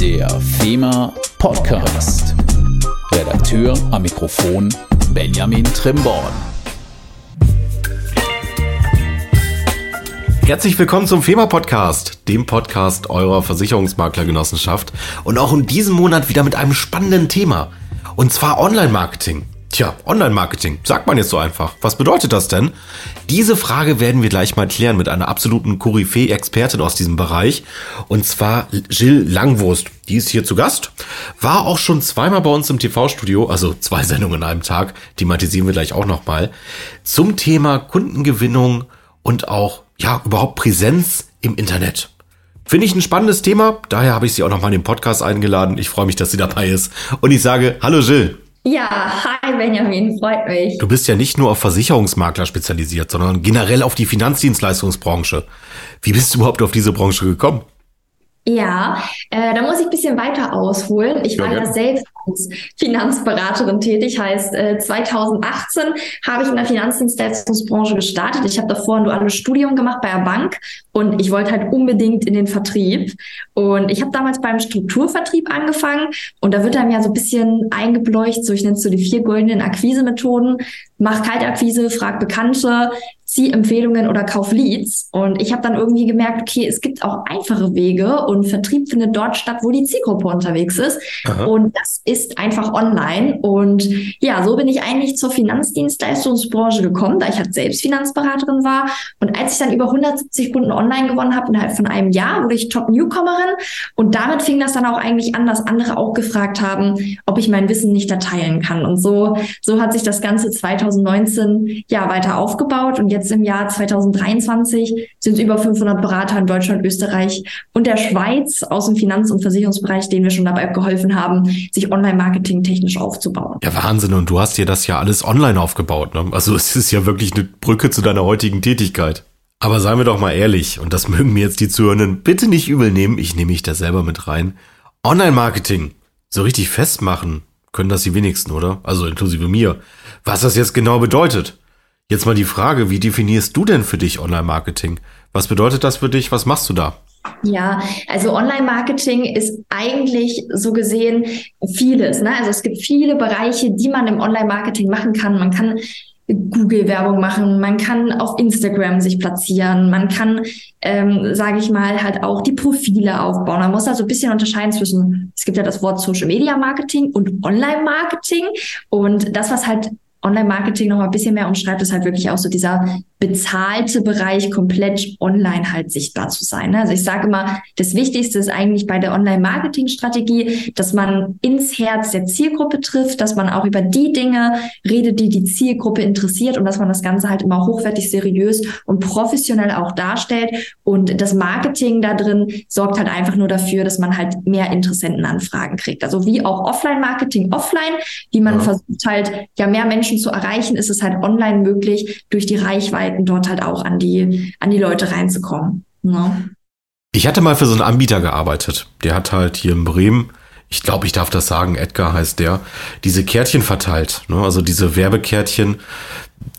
Der FEMA Podcast. Redakteur am Mikrofon Benjamin Trimborn. Herzlich willkommen zum FEMA Podcast, dem Podcast eurer Versicherungsmaklergenossenschaft und auch in diesem Monat wieder mit einem spannenden Thema und zwar Online-Marketing. Tja, Online-Marketing, sagt man jetzt so einfach. Was bedeutet das denn? Diese Frage werden wir gleich mal klären mit einer absoluten Koryphäe-Expertin aus diesem Bereich. Und zwar Jill Langwurst. Die ist hier zu Gast. War auch schon zweimal bei uns im TV-Studio, also zwei Sendungen in einem Tag. Thematisieren wir gleich auch nochmal. Zum Thema Kundengewinnung und auch, ja, überhaupt Präsenz im Internet. Finde ich ein spannendes Thema. Daher habe ich sie auch nochmal in den Podcast eingeladen. Ich freue mich, dass sie dabei ist. Und ich sage, hallo Jill. Ja, hi Benjamin, freut mich. Du bist ja nicht nur auf Versicherungsmakler spezialisiert, sondern generell auf die Finanzdienstleistungsbranche. Wie bist du überhaupt auf diese Branche gekommen? Ja, äh, da muss ich ein bisschen weiter ausholen. Ich war ja, ja selbst als Finanzberaterin tätig, heißt äh, 2018 habe ich in der Finanzdienstleistungsbranche gestartet. Ich habe davor ein duales Studium gemacht bei der Bank und ich wollte halt unbedingt in den Vertrieb. Und ich habe damals beim Strukturvertrieb angefangen und da wird einem ja so ein bisschen eingebläucht, so ich nenne es so die vier goldenen Akquisemethoden. Mach Kaltakquise, frag Bekannte, zieh Empfehlungen oder kauf Leads. Und ich habe dann irgendwie gemerkt, okay, es gibt auch einfache Wege und Vertrieb findet dort statt, wo die Zielgruppe unterwegs ist. Aha. Und das ist einfach online. Und ja, so bin ich eigentlich zur Finanzdienstleistungsbranche gekommen, da ich halt selbst Finanzberaterin war. Und als ich dann über 170 Kunden online gewonnen habe, innerhalb von einem Jahr, wurde ich Top-Newcomerin. Und damit fing das dann auch eigentlich an, dass andere auch gefragt haben, ob ich mein Wissen nicht da teilen kann. Und so, so hat sich das Ganze 2019 ja weiter aufgebaut. Und jetzt jetzt im Jahr 2023 sind es über 500 Berater in Deutschland, Österreich und der Schweiz aus dem Finanz- und Versicherungsbereich, denen wir schon dabei geholfen haben, sich Online-Marketing technisch aufzubauen. Ja, Wahnsinn. Und du hast dir das ja alles online aufgebaut. Ne? Also es ist ja wirklich eine Brücke zu deiner heutigen Tätigkeit. Aber seien wir doch mal ehrlich, und das mögen mir jetzt die Zuhörenden bitte nicht übel nehmen, ich nehme mich da selber mit rein. Online-Marketing, so richtig festmachen, können das die wenigsten, oder? Also inklusive mir. Was das jetzt genau bedeutet. Jetzt mal die Frage, wie definierst du denn für dich Online-Marketing? Was bedeutet das für dich? Was machst du da? Ja, also Online-Marketing ist eigentlich so gesehen vieles. Ne? Also es gibt viele Bereiche, die man im Online-Marketing machen kann. Man kann Google-Werbung machen, man kann auf Instagram sich platzieren, man kann, ähm, sage ich mal, halt auch die Profile aufbauen. Man muss also ein bisschen unterscheiden zwischen, es gibt ja das Wort Social Media Marketing und Online-Marketing. Und das, was halt Online-Marketing noch ein bisschen mehr umschreibt, ist halt wirklich auch so dieser bezahlte Bereich komplett online halt sichtbar zu sein. Also ich sage immer, das Wichtigste ist eigentlich bei der Online-Marketing-Strategie, dass man ins Herz der Zielgruppe trifft, dass man auch über die Dinge redet, die die Zielgruppe interessiert und dass man das Ganze halt immer hochwertig, seriös und professionell auch darstellt. Und das Marketing da drin sorgt halt einfach nur dafür, dass man halt mehr Interessentenanfragen kriegt. Also wie auch Offline-Marketing offline, wie man ja. versucht halt ja mehr Menschen zu erreichen, ist es halt online möglich durch die Reichweite Möglichkeiten, dort halt auch an die, an die Leute reinzukommen. Ne? Ich hatte mal für so einen Anbieter gearbeitet. Der hat halt hier in Bremen, ich glaube, ich darf das sagen, Edgar heißt der, diese Kärtchen verteilt. Ne? Also diese Werbekärtchen,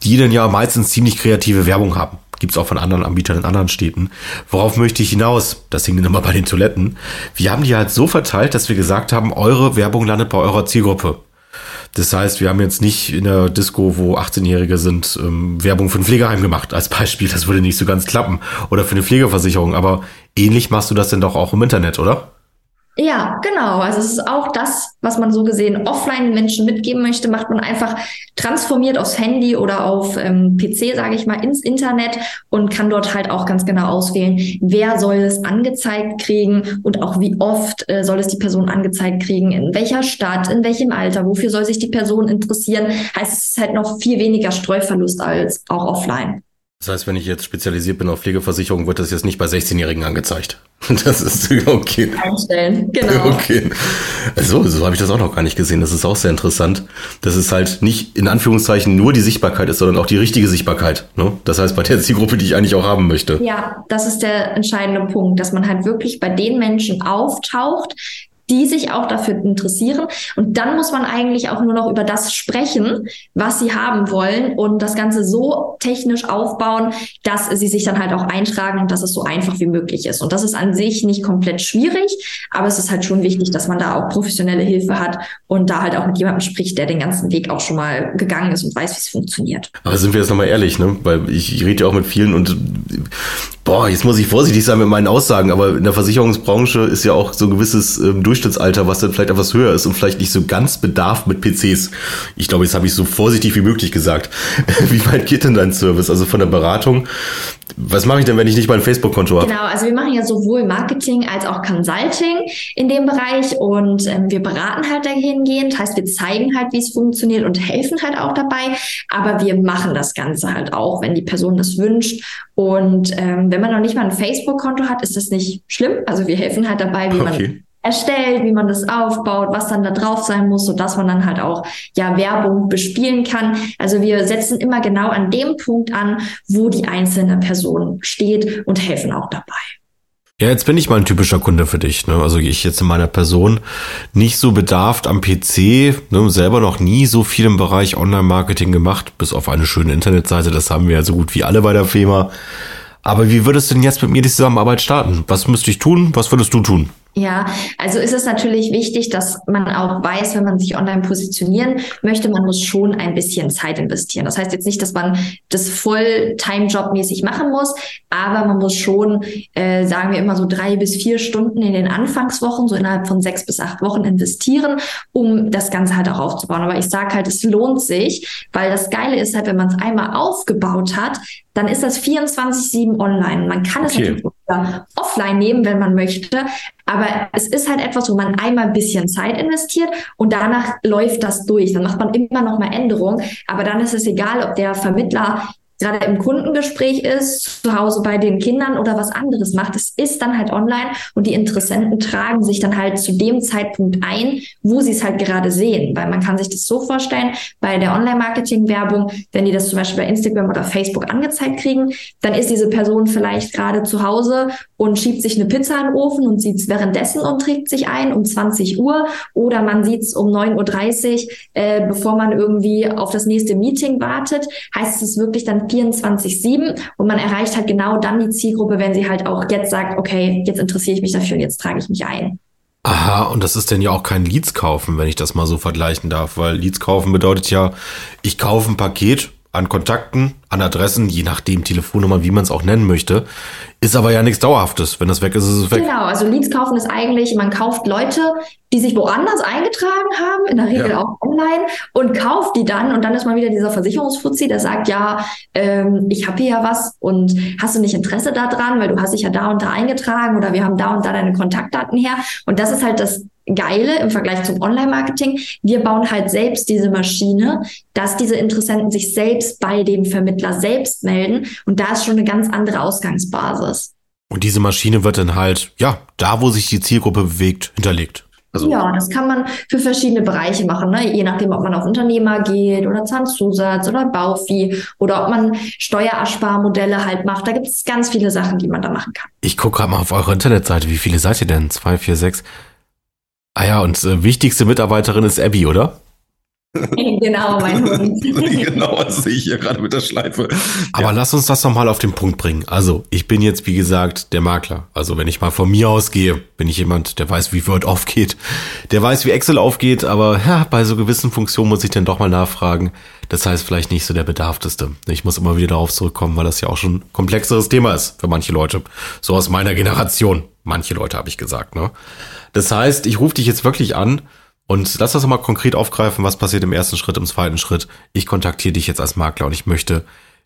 die dann ja meistens ziemlich kreative Werbung haben. Gibt's auch von anderen Anbietern in anderen Städten. Worauf möchte ich hinaus? Das hing dann immer bei den Toiletten. Wir haben die halt so verteilt, dass wir gesagt haben, eure Werbung landet bei eurer Zielgruppe. Das heißt, wir haben jetzt nicht in der Disco, wo 18-Jährige sind, ähm, Werbung für ein Pflegeheim gemacht als Beispiel. Das würde nicht so ganz klappen. Oder für eine Pflegeversicherung. Aber ähnlich machst du das denn doch auch im Internet, oder? Ja, genau. Also es ist auch das, was man so gesehen offline Menschen mitgeben möchte, macht man einfach transformiert aufs Handy oder auf ähm, PC, sage ich mal, ins Internet und kann dort halt auch ganz genau auswählen, wer soll es angezeigt kriegen und auch wie oft äh, soll es die Person angezeigt kriegen, in welcher Stadt, in welchem Alter, wofür soll sich die Person interessieren. Heißt, es ist halt noch viel weniger Streuverlust als auch offline. Das heißt, wenn ich jetzt spezialisiert bin auf Pflegeversicherung, wird das jetzt nicht bei 16-Jährigen angezeigt. Das ist okay. Einstellen, genau. Okay. Also, so habe ich das auch noch gar nicht gesehen. Das ist auch sehr interessant, dass es halt nicht in Anführungszeichen nur die Sichtbarkeit ist, sondern auch die richtige Sichtbarkeit. Ne? Das heißt, bei der Zielgruppe, die ich eigentlich auch haben möchte. Ja, das ist der entscheidende Punkt, dass man halt wirklich bei den Menschen auftaucht, die sich auch dafür interessieren. Und dann muss man eigentlich auch nur noch über das sprechen, was sie haben wollen und das Ganze so technisch aufbauen, dass sie sich dann halt auch eintragen und dass es so einfach wie möglich ist. Und das ist an sich nicht komplett schwierig, aber es ist halt schon wichtig, dass man da auch professionelle Hilfe hat und da halt auch mit jemandem spricht, der den ganzen Weg auch schon mal gegangen ist und weiß, wie es funktioniert. Aber sind wir jetzt nochmal ehrlich, ne? Weil ich, ich rede ja auch mit vielen und boah, jetzt muss ich vorsichtig sein mit meinen Aussagen, aber in der Versicherungsbranche ist ja auch so ein gewisses ähm, Durchschnittsalter, was dann vielleicht etwas höher ist und vielleicht nicht so ganz bedarf mit PCs. Ich glaube, jetzt habe ich so vorsichtig wie möglich gesagt. wie weit geht denn dein Service? Also von der Beratung was mache ich denn, wenn ich nicht mein Facebook-Konto habe? Genau, also wir machen ja sowohl Marketing als auch Consulting in dem Bereich und ähm, wir beraten halt dahingehend, heißt wir zeigen halt, wie es funktioniert und helfen halt auch dabei, aber wir machen das Ganze halt auch, wenn die Person das wünscht und ähm, wenn man noch nicht mal ein Facebook-Konto hat, ist das nicht schlimm, also wir helfen halt dabei, wie okay. man erstellt, wie man das aufbaut, was dann da drauf sein muss, so dass man dann halt auch ja Werbung bespielen kann. Also wir setzen immer genau an dem Punkt an, wo die einzelne Person steht und helfen auch dabei. Ja, jetzt bin ich mal ein typischer Kunde für dich. Ne? Also ich jetzt in meiner Person nicht so bedarft am PC, ne? selber noch nie so viel im Bereich Online-Marketing gemacht, bis auf eine schöne Internetseite. Das haben wir ja so gut wie alle bei der FEMA. Aber wie würdest du denn jetzt mit mir die Zusammenarbeit starten? Was müsste ich tun? Was würdest du tun? Ja, also ist es natürlich wichtig, dass man auch weiß, wenn man sich online positionieren möchte, man muss schon ein bisschen Zeit investieren. Das heißt jetzt nicht, dass man das Volltime-Job-mäßig machen muss, aber man muss schon, äh, sagen wir immer so drei bis vier Stunden in den Anfangswochen, so innerhalb von sechs bis acht Wochen investieren, um das Ganze halt auch aufzubauen. Aber ich sage halt, es lohnt sich, weil das Geile ist halt, wenn man es einmal aufgebaut hat, dann ist das 24-7 online. Man kann es okay. natürlich offline nehmen, wenn man möchte. Aber es ist halt etwas, wo man einmal ein bisschen Zeit investiert und danach läuft das durch. Dann macht man immer noch mal Änderungen. Aber dann ist es egal, ob der Vermittler gerade im Kundengespräch ist, zu Hause bei den Kindern oder was anderes macht. Es ist dann halt online und die Interessenten tragen sich dann halt zu dem Zeitpunkt ein, wo sie es halt gerade sehen. Weil man kann sich das so vorstellen, bei der Online-Marketing-Werbung, wenn die das zum Beispiel bei Instagram oder Facebook angezeigt kriegen, dann ist diese Person vielleicht gerade zu Hause und schiebt sich eine Pizza in den Ofen und sieht es währenddessen und trägt sich ein um 20 Uhr oder man sieht es um 9.30 Uhr, äh, bevor man irgendwie auf das nächste Meeting wartet, heißt es wirklich dann 24-7 und man erreicht halt genau dann die Zielgruppe, wenn sie halt auch jetzt sagt, okay, jetzt interessiere ich mich dafür und jetzt trage ich mich ein. Aha, und das ist denn ja auch kein Leads kaufen, wenn ich das mal so vergleichen darf, weil Leads kaufen bedeutet ja, ich kaufe ein Paket an Kontakten, an Adressen, je nachdem Telefonnummer, wie man es auch nennen möchte. Ist aber ja nichts Dauerhaftes. Wenn das weg ist, ist es weg. Genau, also Leads kaufen ist eigentlich, man kauft Leute, die sich woanders eingetragen haben, in der Regel ja. auch online, und kauft die dann. Und dann ist man wieder dieser Versicherungsfuzzi, der sagt, ja, ähm, ich habe hier ja was und hast du nicht Interesse daran, weil du hast dich ja da und da eingetragen oder wir haben da und da deine Kontaktdaten her. Und das ist halt das Geile im Vergleich zum Online-Marketing. Wir bauen halt selbst diese Maschine, dass diese Interessenten sich selbst bei dem Vermittler selbst melden. Und da ist schon eine ganz andere Ausgangsbasis. Und diese Maschine wird dann halt, ja, da wo sich die Zielgruppe bewegt, hinterlegt. Also ja, das kann man für verschiedene Bereiche machen, ne? je nachdem, ob man auf Unternehmer geht oder Zahnzusatz oder Bauvieh oder ob man Steuerersparmodelle halt macht. Da gibt es ganz viele Sachen, die man da machen kann. Ich gucke gerade mal auf eure Internetseite. Wie viele seid ihr denn? Zwei, vier, sechs? Ah ja, und äh, wichtigste Mitarbeiterin ist Abby, oder? genau, mein Hund. genau, das sehe ich hier gerade mit der Schleife. Aber ja. lass uns das nochmal auf den Punkt bringen. Also, ich bin jetzt, wie gesagt, der Makler. Also, wenn ich mal von mir ausgehe, bin ich jemand, der weiß, wie Word aufgeht, der weiß, wie Excel aufgeht, aber ja, bei so gewissen Funktionen muss ich dann doch mal nachfragen. Das heißt, vielleicht nicht so der bedarfteste. Ich muss immer wieder darauf zurückkommen, weil das ja auch schon ein komplexeres Thema ist für manche Leute. So aus meiner Generation. Manche Leute habe ich gesagt, ne? Das heißt, ich rufe dich jetzt wirklich an und lass das mal konkret aufgreifen, was passiert im ersten Schritt, im zweiten Schritt. Ich kontaktiere dich jetzt als Makler und ich möchte,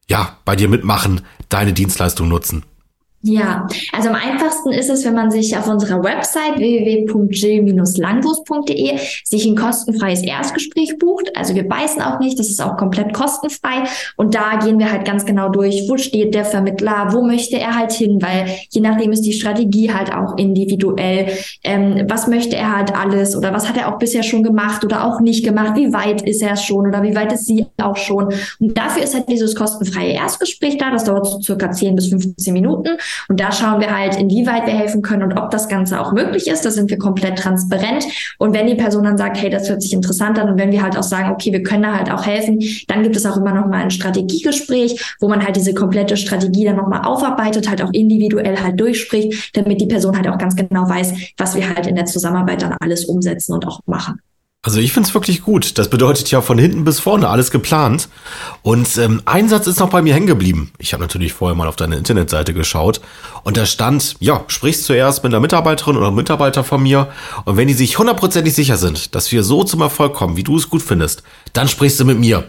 ja, bei dir mitmachen, deine Dienstleistung nutzen. Ja, also am einfachsten ist es, wenn man sich auf unserer Website www.jill-langbus.de sich ein kostenfreies Erstgespräch bucht. Also wir beißen auch nicht, das ist auch komplett kostenfrei. Und da gehen wir halt ganz genau durch, wo steht der Vermittler, wo möchte er halt hin, weil je nachdem ist die Strategie halt auch individuell. Ähm, was möchte er halt alles oder was hat er auch bisher schon gemacht oder auch nicht gemacht? Wie weit ist er schon oder wie weit ist sie auch schon? Und dafür ist halt dieses kostenfreie Erstgespräch da. Das dauert so circa 10 bis 15 Minuten. Und da schauen wir halt, inwieweit wir helfen können und ob das Ganze auch möglich ist. Da sind wir komplett transparent. Und wenn die Person dann sagt, hey, das hört sich interessant an und wenn wir halt auch sagen, okay, wir können da halt auch helfen, dann gibt es auch immer noch mal ein Strategiegespräch, wo man halt diese komplette Strategie dann noch mal aufarbeitet, halt auch individuell halt durchspricht, damit die Person halt auch ganz genau weiß, was wir halt in der Zusammenarbeit dann alles umsetzen und auch machen. Also ich finde es wirklich gut. Das bedeutet ja von hinten bis vorne alles geplant. Und ähm, ein Satz ist noch bei mir hängen geblieben. Ich habe natürlich vorher mal auf deine Internetseite geschaut und da stand, ja, sprich zuerst mit einer Mitarbeiterin oder Mitarbeiter von mir und wenn die sich hundertprozentig sicher sind, dass wir so zum Erfolg kommen, wie du es gut findest, dann sprichst du mit mir.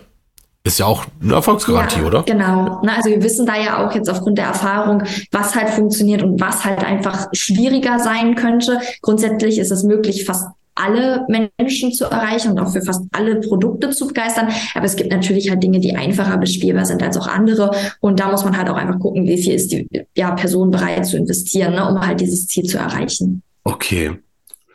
Ist ja auch eine Erfolgsgarantie, ja, oder? Genau. Na, also wir wissen da ja auch jetzt aufgrund der Erfahrung, was halt funktioniert und was halt einfach schwieriger sein könnte. Grundsätzlich ist es möglich, fast alle Menschen zu erreichen und auch für fast alle Produkte zu begeistern. Aber es gibt natürlich halt Dinge, die einfacher bespielbar sind als auch andere. Und da muss man halt auch einfach gucken, wie viel ist die ja, Person bereit zu investieren, ne, um halt dieses Ziel zu erreichen. Okay.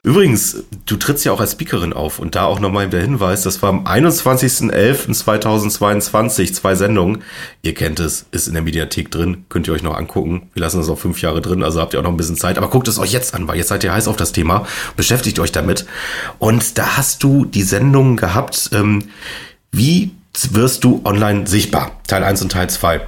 Übrigens, du trittst ja auch als Speakerin auf und da auch nochmal der Hinweis, das war am 21.11.2022, zwei Sendungen. Ihr kennt es, ist in der Mediathek drin, könnt ihr euch noch angucken. Wir lassen das auch fünf Jahre drin, also habt ihr auch noch ein bisschen Zeit. Aber guckt es euch jetzt an, weil jetzt seid ihr heiß auf das Thema, beschäftigt euch damit. Und da hast du die Sendung gehabt, ähm, wie wirst du online sichtbar? Teil 1 und Teil 2.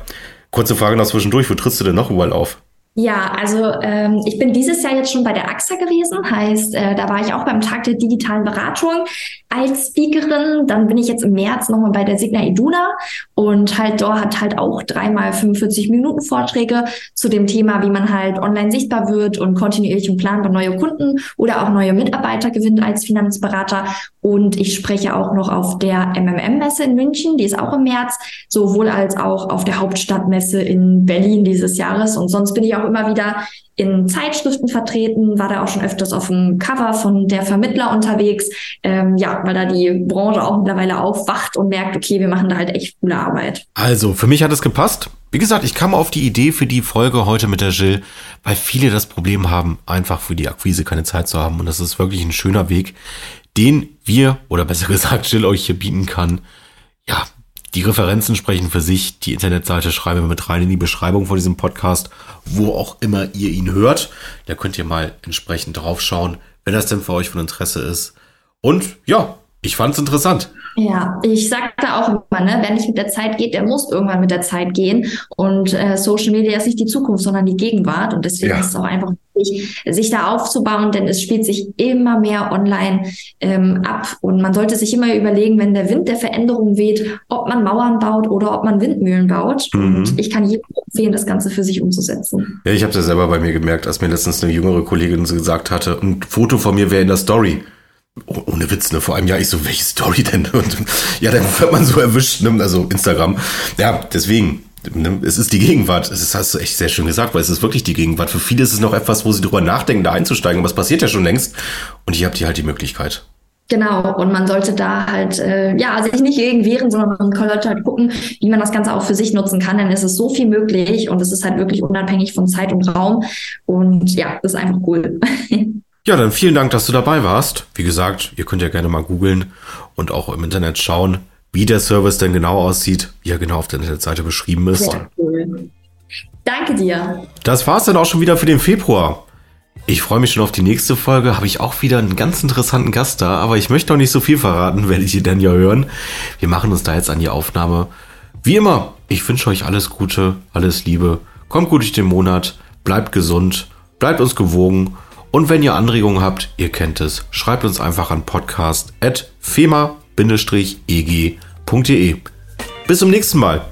Kurze Frage noch zwischendurch, wo trittst du denn noch überall auf? Ja, also ähm, ich bin dieses Jahr jetzt schon bei der AXA gewesen, heißt, äh, da war ich auch beim Tag der digitalen Beratung als Speakerin. Dann bin ich jetzt im März nochmal bei der Signa Iduna und halt dort hat halt auch dreimal 45 Minuten Vorträge zu dem Thema, wie man halt online sichtbar wird und kontinuierlich und planbar neue Kunden oder auch neue Mitarbeiter gewinnt als Finanzberater. Und ich spreche auch noch auf der MMM-Messe in München, die ist auch im März, sowohl als auch auf der Hauptstadtmesse in Berlin dieses Jahres. Und sonst bin ich auch immer wieder in Zeitschriften vertreten, war da auch schon öfters auf dem Cover von der Vermittler unterwegs, ähm, ja, weil da die Branche auch mittlerweile aufwacht und merkt, okay, wir machen da halt echt coole Arbeit. Also, für mich hat es gepasst. Wie gesagt, ich kam auf die Idee für die Folge heute mit der Jill, weil viele das Problem haben, einfach für die Akquise keine Zeit zu haben. Und das ist wirklich ein schöner Weg, den wir, oder besser gesagt, Jill euch hier bieten kann. Ja, die Referenzen sprechen für sich. Die Internetseite schreiben wir mit rein in die Beschreibung von diesem Podcast, wo auch immer ihr ihn hört. Da könnt ihr mal entsprechend draufschauen, wenn das denn für euch von Interesse ist. Und ja, ich fand es interessant. Ja, ich sage da auch immer, ne, wer nicht mit der Zeit geht, der muss irgendwann mit der Zeit gehen. Und äh, Social Media ist nicht die Zukunft, sondern die Gegenwart. Und deswegen ja. ist es auch einfach wichtig, sich da aufzubauen, denn es spielt sich immer mehr online ähm, ab. Und man sollte sich immer überlegen, wenn der Wind der Veränderung weht, ob man Mauern baut oder ob man Windmühlen baut. Mhm. Und ich kann jedem empfehlen, das Ganze für sich umzusetzen. Ja, ich habe das selber bei mir gemerkt, als mir letztens eine jüngere Kollegin so gesagt hatte, ein Foto von mir wäre in der Story. Oh, ohne Witz, ne? Vor einem Jahr ich so, welche Story denn? Und ja, dann wird man so erwischt, ne? Also Instagram. Ja, deswegen. Ne? Es ist die Gegenwart. Ist, hast du echt sehr schön gesagt, weil es ist wirklich die Gegenwart. Für viele ist es noch etwas, wo sie drüber nachdenken, da einzusteigen. Aber es passiert ja schon längst. Und hier habt ihr halt die Möglichkeit. Genau, und man sollte da halt, äh, ja, sich nicht gegen wehren, sondern man sollte halt gucken, wie man das Ganze auch für sich nutzen kann, denn es ist so viel möglich und es ist halt wirklich unabhängig von Zeit und Raum und ja, das ist einfach cool. Ja, dann vielen Dank, dass du dabei warst. Wie gesagt, ihr könnt ja gerne mal googeln und auch im Internet schauen, wie der Service denn genau aussieht, wie er genau auf der Internetseite beschrieben ist. Sehr cool. Danke dir. Das war's dann auch schon wieder für den Februar. Ich freue mich schon auf die nächste Folge. Habe ich auch wieder einen ganz interessanten Gast da, aber ich möchte noch nicht so viel verraten, werdet ihr dann ja hören. Wir machen uns da jetzt an die Aufnahme. Wie immer, ich wünsche euch alles Gute, alles Liebe. Kommt gut durch den Monat, bleibt gesund, bleibt uns gewogen und wenn ihr Anregungen habt, ihr kennt es, schreibt uns einfach an podcast.fema-eg.de. Bis zum nächsten Mal.